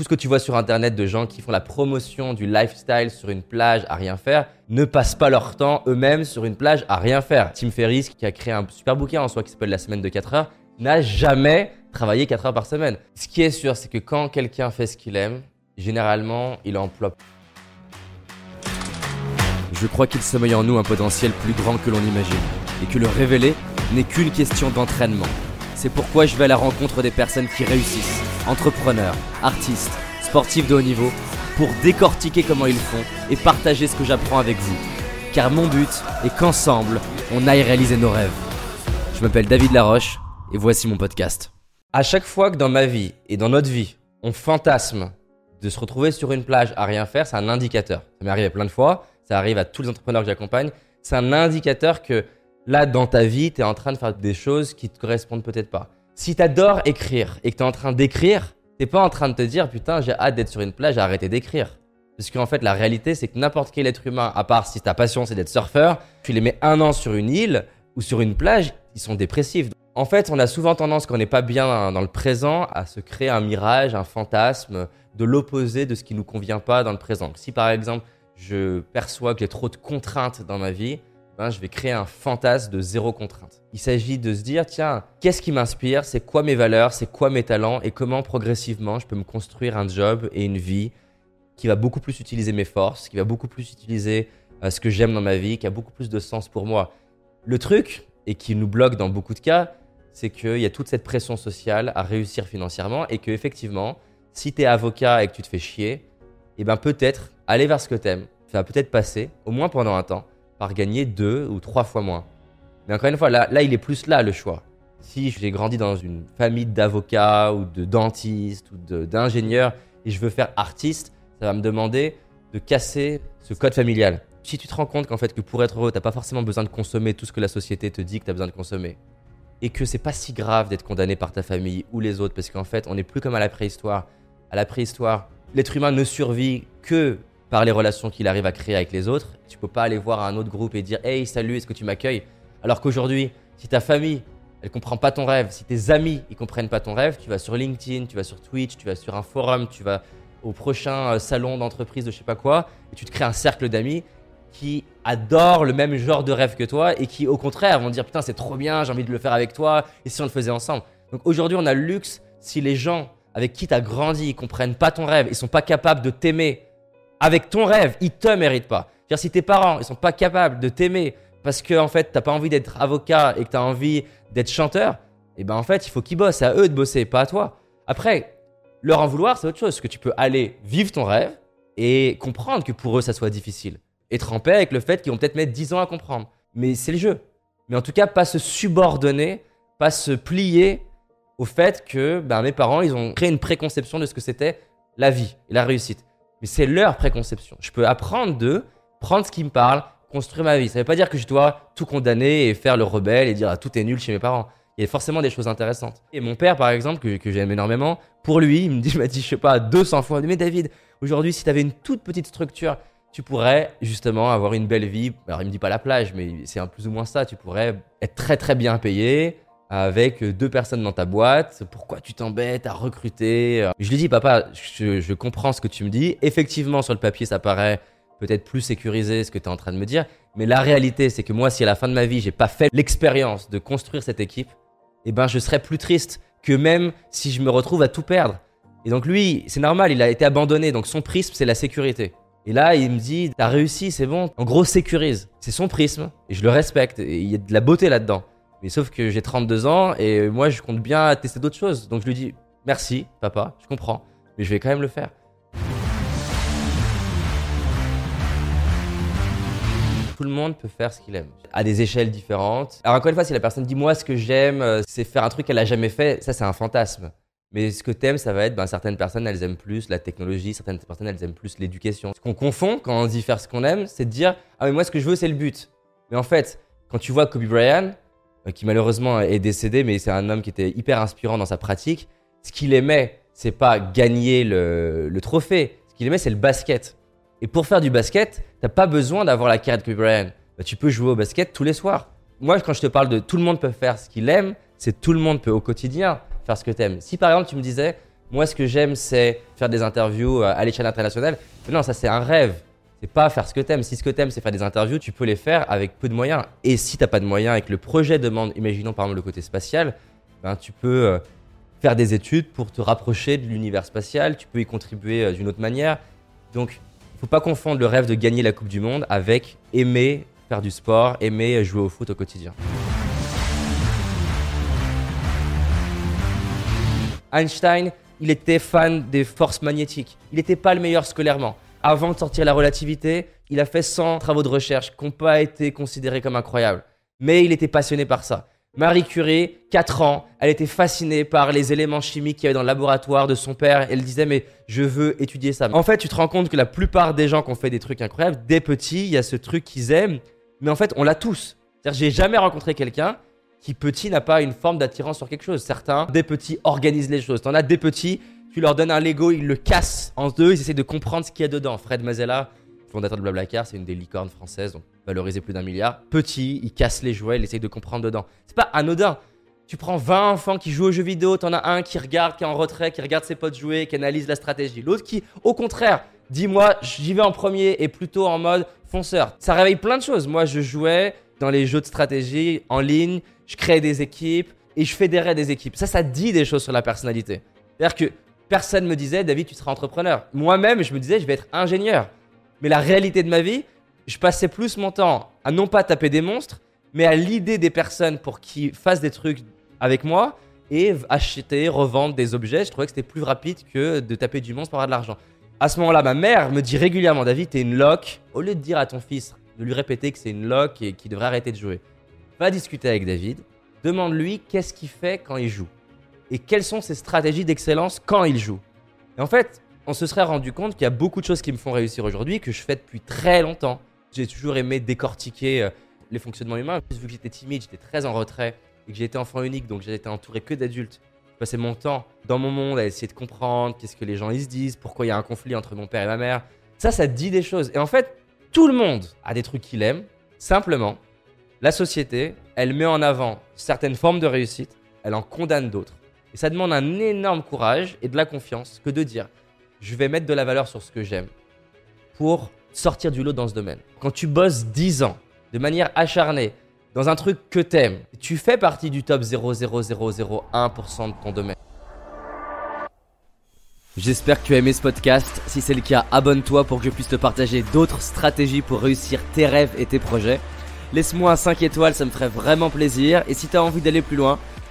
Tout ce que tu vois sur internet de gens qui font la promotion du lifestyle sur une plage à rien faire ne passent pas leur temps eux-mêmes sur une plage à rien faire. Tim Ferriss, qui a créé un super bouquin en soi qui s'appelle La semaine de 4 heures, n'a jamais travaillé 4 heures par semaine. Ce qui est sûr, c'est que quand quelqu'un fait ce qu'il aime, généralement, il emploie. Je crois qu'il sommeille en nous un potentiel plus grand que l'on imagine, et que le révéler n'est qu'une question d'entraînement. C'est pourquoi je vais à la rencontre des personnes qui réussissent, entrepreneurs, artistes, sportifs de haut niveau, pour décortiquer comment ils font et partager ce que j'apprends avec vous. Car mon but est qu'ensemble, on aille réaliser nos rêves. Je m'appelle David Laroche et voici mon podcast. À chaque fois que dans ma vie et dans notre vie, on fantasme de se retrouver sur une plage à rien faire, c'est un indicateur. Ça m'est arrivé plein de fois, ça arrive à tous les entrepreneurs que j'accompagne. C'est un indicateur que là, dans ta vie, tu es en train de faire des choses qui te correspondent peut-être pas. Si tu adores écrire et que tu es en train d'écrire, t'es pas en train de te dire putain, j'ai hâte d'être sur une plage, arrêté d'écrire. Parce qu'en fait, la réalité, c'est que n'importe quel être humain, à part si ta passion c'est d'être surfeur, tu les mets un an sur une île ou sur une plage, ils sont dépressifs. En fait, on a souvent tendance, quand on n'est pas bien dans le présent, à se créer un mirage, un fantasme de l'opposé de ce qui nous convient pas dans le présent. Si par exemple, je perçois que j'ai trop de contraintes dans ma vie, je vais créer un fantasme de zéro contrainte. Il s'agit de se dire, tiens, qu'est-ce qui m'inspire? C'est quoi mes valeurs? C'est quoi mes talents? Et comment progressivement je peux me construire un job et une vie qui va beaucoup plus utiliser mes forces, qui va beaucoup plus utiliser euh, ce que j'aime dans ma vie, qui a beaucoup plus de sens pour moi. Le truc, et qui nous bloque dans beaucoup de cas, c'est qu'il y a toute cette pression sociale à réussir financièrement et que effectivement, si tu es avocat et que tu te fais chier, eh ben peut-être aller vers ce que t'aimes, ça va peut-être passer, au moins pendant un temps, par gagner deux ou trois fois moins. Mais encore une fois, là, là il est plus là le choix. Si j'ai grandi dans une famille d'avocats ou de dentistes ou d'ingénieurs et je veux faire artiste, ça va me demander de casser ce code familial. Si tu te rends compte qu'en fait que pour être heureux, t'as pas forcément besoin de consommer tout ce que la société te dit que tu as besoin de consommer, et que c'est pas si grave d'être condamné par ta famille ou les autres, parce qu'en fait, on n'est plus comme à la préhistoire. À la préhistoire, l'être humain ne survit que par les relations qu'il arrive à créer avec les autres. Tu peux pas aller voir un autre groupe et dire Hey, salut, est-ce que tu m'accueilles? Alors qu'aujourd'hui, si ta famille, elle comprend pas ton rêve, si tes amis, ils comprennent pas ton rêve, tu vas sur LinkedIn, tu vas sur Twitch, tu vas sur un forum, tu vas au prochain euh, salon d'entreprise de je sais pas quoi, et tu te crées un cercle d'amis qui adorent le même genre de rêve que toi et qui, au contraire, vont dire Putain, c'est trop bien, j'ai envie de le faire avec toi, et si on le faisait ensemble? Donc aujourd'hui, on a le luxe, si les gens avec qui tu as grandi, ils comprennent pas ton rêve, ils sont pas capables de t'aimer avec ton rêve, ils te méritent pas. si tes parents, ils sont pas capables de t'aimer parce que en fait, t'as pas envie d'être avocat et que tu as envie d'être chanteur, et eh ben en fait, il faut qu'ils bossent, à eux de bosser, pas à toi. Après, leur en vouloir, c'est autre chose, que tu peux aller vivre ton rêve et comprendre que pour eux, ça soit difficile. En paix avec le fait qu'ils vont peut-être mettre 10 ans à comprendre. Mais c'est le jeu. Mais en tout cas, pas se subordonner, pas se plier au fait que ben, mes parents, ils ont créé une préconception de ce que c'était la vie et la réussite. Mais c'est leur préconception. Je peux apprendre d'eux, prendre ce qui me parle, construire ma vie. Ça ne veut pas dire que je dois tout condamner et faire le rebelle et dire ah, tout est nul chez mes parents. Il y a forcément des choses intéressantes. Et mon père, par exemple, que, que j'aime énormément, pour lui, il me dit, m'a dit, je sais pas, 200 fois, mais David, aujourd'hui, si tu avais une toute petite structure, tu pourrais justement avoir une belle vie. Alors, il me dit pas la plage, mais c'est un plus ou moins ça. Tu pourrais être très très bien payé, avec deux personnes dans ta boîte. Pourquoi tu t'embêtes à recruter? Je lui dis, papa, je, comprends ce que tu me dis. Effectivement, sur le papier, ça paraît peut-être plus sécurisé ce que tu es en train de me dire. Mais la réalité, c'est que moi, si à la fin de ma vie, j'ai pas fait l'expérience de construire cette équipe, eh ben, je serais plus triste que même si je me retrouve à tout perdre. Et donc lui, c'est normal, il a été abandonné. Donc son prisme, c'est la sécurité. Et là, il me dit, t'as réussi, c'est bon. En gros, sécurise. C'est son prisme. Et je le respecte. Et il y a de la beauté là-dedans. Mais sauf que j'ai 32 ans et moi je compte bien tester d'autres choses. Donc je lui dis merci papa, je comprends, mais je vais quand même le faire. Tout le monde peut faire ce qu'il aime, à des échelles différentes. Alors encore une fois, si la personne dit moi ce que j'aime, euh, c'est faire un truc qu'elle a jamais fait, ça c'est un fantasme. Mais ce que t'aimes, ça va être, ben, certaines personnes, elles aiment plus la technologie, certaines personnes, elles aiment plus l'éducation. Ce qu'on confond quand on dit faire ce qu'on aime, c'est de dire, ah mais moi ce que je veux, c'est le but. Mais en fait, quand tu vois Kobe Bryant, qui malheureusement est décédé, mais c'est un homme qui était hyper inspirant dans sa pratique. Ce qu'il aimait, c'est pas gagner le, trophée. Ce qu'il aimait, c'est le basket. Et pour faire du basket, t'as pas besoin d'avoir la carte de Kobe Bryant. Bah, tu peux jouer au basket tous les soirs. Moi, quand je te parle de tout le monde peut faire ce qu'il aime, c'est tout le monde peut au quotidien faire ce que t'aimes. Si par exemple tu me disais, Moi, ce que j'aime, c'est faire des interviews euh, à l'échelle internationale. Non, ça, c'est un rêve. C'est pas faire ce que t'aimes. Si ce que t'aimes, c'est faire des interviews, tu peux les faire avec peu de moyens. Et si t'as pas de moyens et que le projet demande, imaginons par exemple le côté spatial, ben, tu peux euh, faire des études pour te rapprocher de l'univers spatial. Tu peux y contribuer euh, d'une autre manière. Donc, faut pas confondre le rêve de gagner la Coupe du Monde avec aimer faire du sport, aimer jouer au foot au quotidien. Einstein, il était fan des forces magnétiques. Il n'était pas le meilleur scolairement. Avant de sortir la relativité, il a fait 100 travaux de recherche qui n'ont pas été considérés comme incroyables. Mais il était passionné par ça. Marie Curie, 4 ans, elle était fascinée par les éléments chimiques qu'il y avait dans le laboratoire de son père. Elle disait mais je veux étudier ça. En fait, tu te rends compte que la plupart des gens qui ont fait des trucs incroyables, des petits, il y a ce truc qu'ils aiment, mais en fait, on l'a tous. C'est-à-dire, j'ai jamais rencontré quelqu'un qui petit n'a pas une forme d'attirance sur quelque chose. Certains, des petits, organisent les choses. T'en as des petits, tu leur donnes un Lego, ils le cassent en deux, ils essaient de comprendre ce qu'il y a dedans. Fred Mazella, fondateur de Blablacar, c'est une des licornes françaises, donc valorisé plus d'un milliard. Petit, il casse les jouets, il essaie de comprendre dedans. C'est pas anodin. Tu prends 20 enfants qui jouent aux jeux vidéo, t'en as un qui regarde, qui est en retrait, qui regarde ses potes jouer, qui analyse la stratégie. L'autre qui, au contraire, dit moi, j'y vais en premier et plutôt en mode fonceur. Ça réveille plein de choses. Moi, je jouais dans les jeux de stratégie en ligne, je crée des équipes et je fédérais des équipes. Ça, ça dit des choses sur la personnalité. C'est-à-dire que personne me disait, David, tu seras entrepreneur. Moi-même, je me disais, je vais être ingénieur. Mais la réalité de ma vie, je passais plus mon temps à non pas taper des monstres, mais à l'idée des personnes pour qu'ils fassent des trucs avec moi et acheter, revendre des objets. Je trouvais que c'était plus rapide que de taper du monstre pour avoir de l'argent. À ce moment-là, ma mère me dit régulièrement, David, t'es une loque. Au lieu de dire à ton fils, de lui répéter que c'est une loque et qu'il devrait arrêter de jouer, va discuter avec David, demande-lui qu'est-ce qu'il fait quand il joue et quelles sont ses stratégies d'excellence quand il joue? Et en fait, on se serait rendu compte qu'il y a beaucoup de choses qui me font réussir aujourd'hui que je fais depuis très longtemps. J'ai toujours aimé décortiquer euh, les fonctionnements humains. Vu que j'étais timide, j'étais très en retrait et que j'étais enfant unique, donc j'étais entouré que d'adultes. Je passais mon temps dans mon monde à essayer de comprendre qu'est-ce que les gens ils se disent, pourquoi il y a un conflit entre mon père et ma mère. Ça, ça dit des choses. Et en fait, tout le monde a des trucs qu'il aime. Simplement, la société, elle met en avant certaines formes de réussite, elle en condamne d'autres. Et ça demande un énorme courage et de la confiance que de dire je vais mettre de la valeur sur ce que j'aime pour sortir du lot dans ce domaine. Quand tu bosses 10 ans de manière acharnée dans un truc que t'aimes, tu fais partie du top 0,0001% de ton domaine. J'espère que tu as aimé ce podcast. Si c'est le cas, abonne-toi pour que je puisse te partager d'autres stratégies pour réussir tes rêves et tes projets. Laisse-moi un 5 étoiles, ça me ferait vraiment plaisir. Et si tu as envie d'aller plus loin,